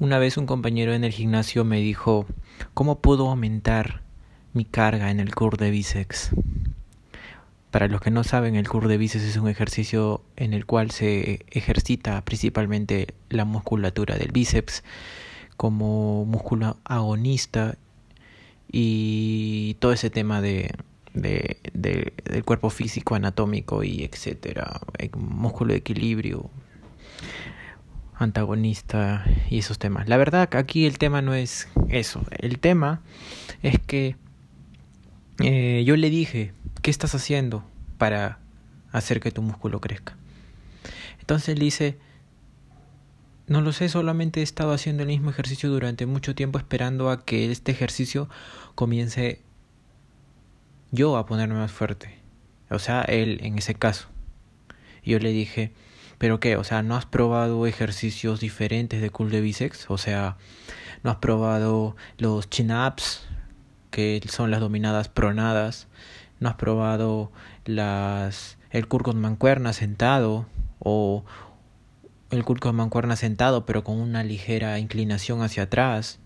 Una vez un compañero en el gimnasio me dijo, ¿cómo puedo aumentar mi carga en el curl de bíceps? Para los que no saben, el curl de bíceps es un ejercicio en el cual se ejercita principalmente la musculatura del bíceps como músculo agonista y todo ese tema de, de, del cuerpo físico, anatómico y etcétera, músculo de equilibrio, antagonista y esos temas. La verdad, aquí el tema no es eso. El tema es que eh, yo le dije, ¿qué estás haciendo para hacer que tu músculo crezca? Entonces le dice, no lo sé, solamente he estado haciendo el mismo ejercicio durante mucho tiempo esperando a que este ejercicio comience yo a ponerme más fuerte. O sea, él en ese caso. Yo le dije, ¿Pero qué? O sea, ¿no has probado ejercicios diferentes de cool de bíceps? O sea, ¿no has probado los chin-ups, que son las dominadas pronadas? ¿No has probado las el curl con mancuerna sentado? ¿O el curl con mancuerna sentado pero con una ligera inclinación hacia atrás?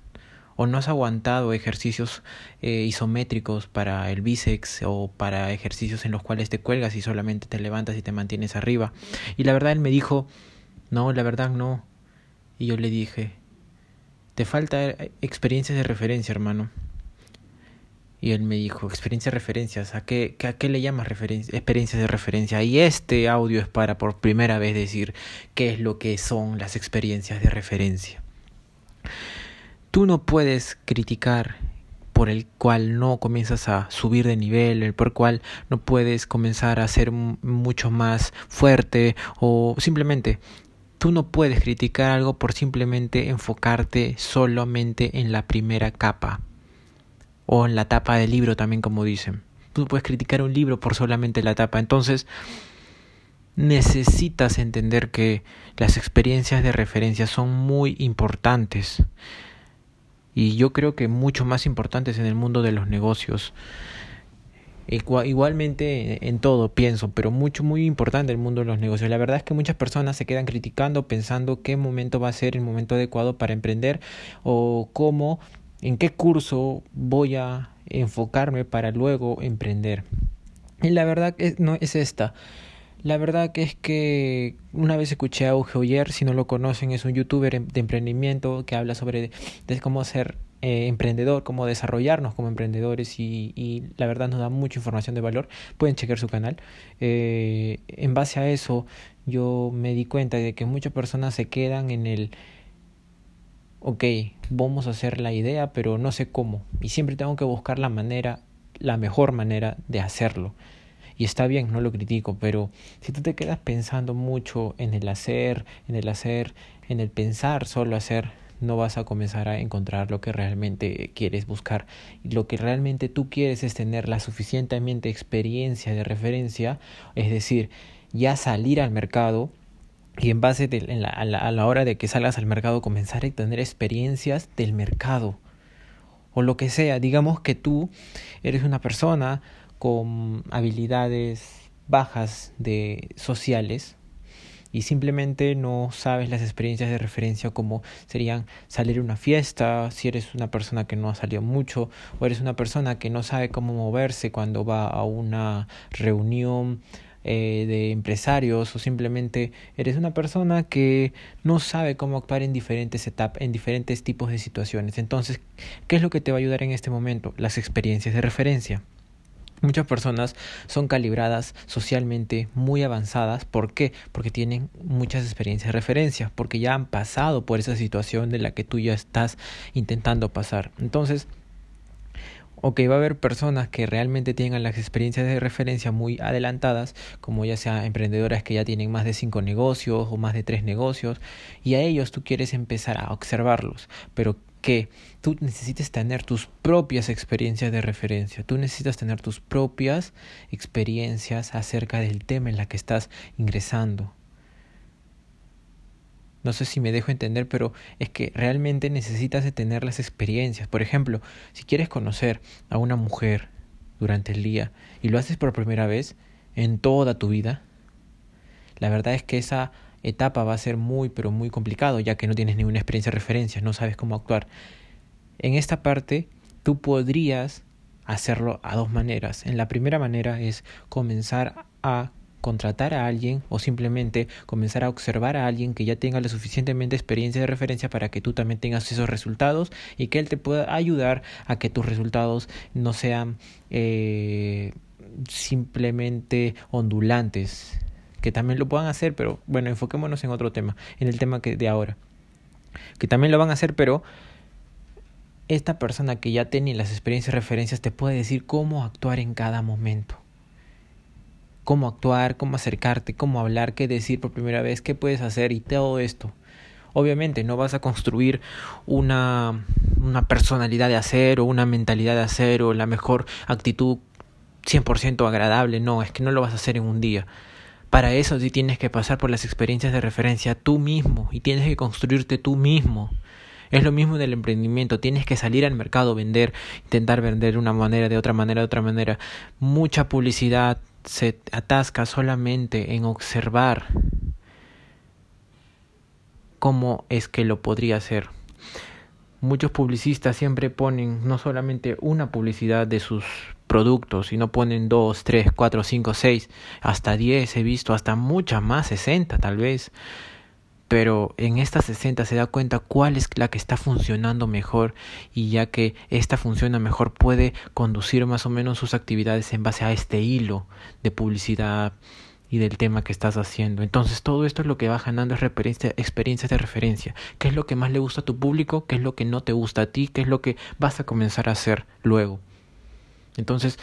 O no has aguantado ejercicios eh, isométricos para el bíceps o para ejercicios en los cuales te cuelgas y solamente te levantas y te mantienes arriba. Y la verdad él me dijo, no, la verdad no. Y yo le dije, te falta eh, experiencias de referencia, hermano. Y él me dijo, experiencias de referencias, ¿a qué, qué le llamas experiencias de referencia? Y este audio es para por primera vez decir qué es lo que son las experiencias de referencia. Tú no puedes criticar por el cual no comienzas a subir de nivel, el por el cual no puedes comenzar a ser mucho más fuerte o simplemente tú no puedes criticar algo por simplemente enfocarte solamente en la primera capa o en la tapa del libro también como dicen. Tú puedes criticar un libro por solamente la tapa. Entonces, necesitas entender que las experiencias de referencia son muy importantes y yo creo que mucho más importantes en el mundo de los negocios. Igualmente en todo pienso, pero mucho, muy importante el mundo de los negocios. La verdad es que muchas personas se quedan criticando pensando qué momento va a ser el momento adecuado para emprender o cómo, en qué curso voy a enfocarme para luego emprender. Y la verdad no es esta. La verdad que es que una vez escuché a Uge si no lo conocen, es un youtuber em, de emprendimiento que habla sobre de cómo ser eh, emprendedor, cómo desarrollarnos como emprendedores y, y, la verdad nos da mucha información de valor. Pueden chequear su canal. Eh, en base a eso yo me di cuenta de que muchas personas se quedan en el, ok, vamos a hacer la idea, pero no sé cómo. Y siempre tengo que buscar la manera, la mejor manera de hacerlo. Y está bien, no lo critico, pero si tú te quedas pensando mucho en el hacer, en el hacer, en el pensar solo hacer, no vas a comenzar a encontrar lo que realmente quieres buscar. Lo que realmente tú quieres es tener la suficientemente experiencia de referencia, es decir, ya salir al mercado y en base a, la, a la hora de que salgas al mercado comenzar a tener experiencias del mercado o lo que sea. Digamos que tú eres una persona con habilidades bajas de sociales y simplemente no sabes las experiencias de referencia como serían salir a una fiesta, si eres una persona que no ha salido mucho o eres una persona que no sabe cómo moverse cuando va a una reunión eh, de empresarios o simplemente eres una persona que no sabe cómo actuar en diferentes etapas, en diferentes tipos de situaciones. Entonces, ¿qué es lo que te va a ayudar en este momento? Las experiencias de referencia. Muchas personas son calibradas socialmente muy avanzadas. ¿Por qué? Porque tienen muchas experiencias de referencia, porque ya han pasado por esa situación de la que tú ya estás intentando pasar. Entonces, ok, va a haber personas que realmente tengan las experiencias de referencia muy adelantadas, como ya sea emprendedoras que ya tienen más de cinco negocios o más de tres negocios, y a ellos tú quieres empezar a observarlos, pero que tú necesites tener tus propias experiencias de referencia, tú necesitas tener tus propias experiencias acerca del tema en la que estás ingresando. No sé si me dejo entender, pero es que realmente necesitas tener las experiencias. Por ejemplo, si quieres conocer a una mujer durante el día y lo haces por primera vez en toda tu vida, la verdad es que esa etapa va a ser muy, pero muy complicado, ya que no tienes ninguna experiencia de referencia, no sabes cómo actuar. En esta parte, tú podrías hacerlo a dos maneras. En la primera manera es comenzar a contratar a alguien o simplemente comenzar a observar a alguien que ya tenga la suficientemente experiencia de referencia para que tú también tengas esos resultados y que él te pueda ayudar a que tus resultados no sean eh, simplemente ondulantes que también lo puedan hacer pero bueno enfoquémonos en otro tema en el tema que de ahora que también lo van a hacer pero esta persona que ya tiene las experiencias y referencias te puede decir cómo actuar en cada momento cómo actuar, cómo acercarte, cómo hablar, qué decir por primera vez, qué puedes hacer y todo esto. Obviamente no vas a construir una, una personalidad de hacer o una mentalidad de hacer o la mejor actitud 100% agradable, no, es que no lo vas a hacer en un día. Para eso sí tienes que pasar por las experiencias de referencia tú mismo y tienes que construirte tú mismo. Es lo mismo del emprendimiento, tienes que salir al mercado, vender, intentar vender de una manera, de otra manera, de otra manera. Mucha publicidad, se atasca solamente en observar cómo es que lo podría hacer. Muchos publicistas siempre ponen no solamente una publicidad de sus productos, sino ponen dos, tres, cuatro, cinco, seis, hasta diez he visto, hasta muchas más, sesenta tal vez pero en esta 60 se da cuenta cuál es la que está funcionando mejor y ya que esta funciona mejor puede conducir más o menos sus actividades en base a este hilo de publicidad y del tema que estás haciendo. Entonces todo esto es lo que va ganando es experiencias de referencia. ¿Qué es lo que más le gusta a tu público? ¿Qué es lo que no te gusta a ti? ¿Qué es lo que vas a comenzar a hacer luego? Entonces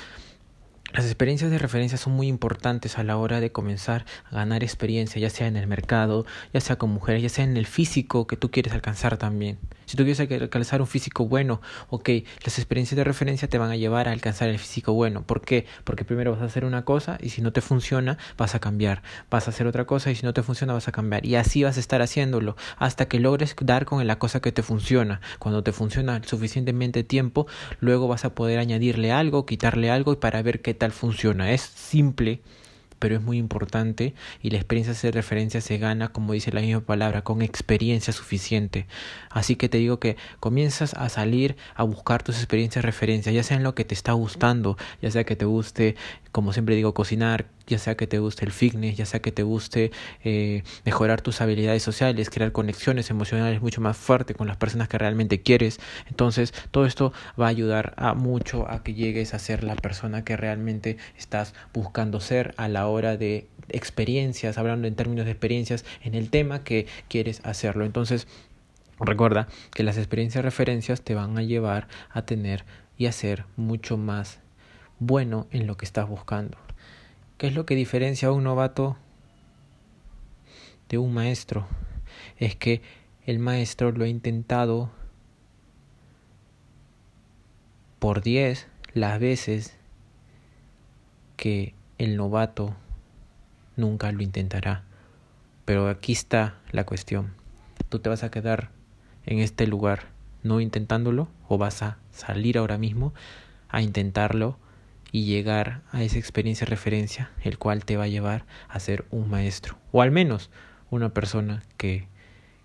las experiencias de referencia son muy importantes a la hora de comenzar a ganar experiencia, ya sea en el mercado, ya sea con mujeres, ya sea en el físico que tú quieres alcanzar también. Si tú quieres alcanzar un físico bueno, ok, las experiencias de referencia te van a llevar a alcanzar el físico bueno. ¿Por qué? Porque primero vas a hacer una cosa y si no te funciona, vas a cambiar. Vas a hacer otra cosa y si no te funciona, vas a cambiar. Y así vas a estar haciéndolo hasta que logres dar con la cosa que te funciona. Cuando te funciona suficientemente tiempo, luego vas a poder añadirle algo, quitarle algo y para ver qué tal funciona. Es simple pero es muy importante y la experiencia de referencia se gana, como dice la misma palabra, con experiencia suficiente. Así que te digo que comienzas a salir a buscar tus experiencias de referencia, ya sea en lo que te está gustando, ya sea que te guste, como siempre digo, cocinar, ya sea que te guste el fitness, ya sea que te guste eh, mejorar tus habilidades sociales, crear conexiones emocionales mucho más fuertes con las personas que realmente quieres. Entonces, todo esto va a ayudar a mucho a que llegues a ser la persona que realmente estás buscando ser a la hora de experiencias, hablando en términos de experiencias en el tema que quieres hacerlo. Entonces, recuerda que las experiencias referencias te van a llevar a tener y a ser mucho más bueno en lo que estás buscando. ¿Qué es lo que diferencia a un novato de un maestro? Es que el maestro lo ha intentado por 10 las veces que el novato nunca lo intentará. Pero aquí está la cuestión. ¿Tú te vas a quedar en este lugar no intentándolo o vas a salir ahora mismo a intentarlo y llegar a esa experiencia de referencia, el cual te va a llevar a ser un maestro, o al menos una persona que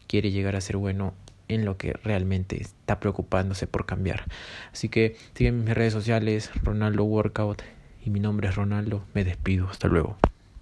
quiere llegar a ser bueno en lo que realmente está preocupándose por cambiar. Así que sígueme en mis redes sociales, Ronaldo Workout, y mi nombre es Ronaldo. Me despido. Hasta luego.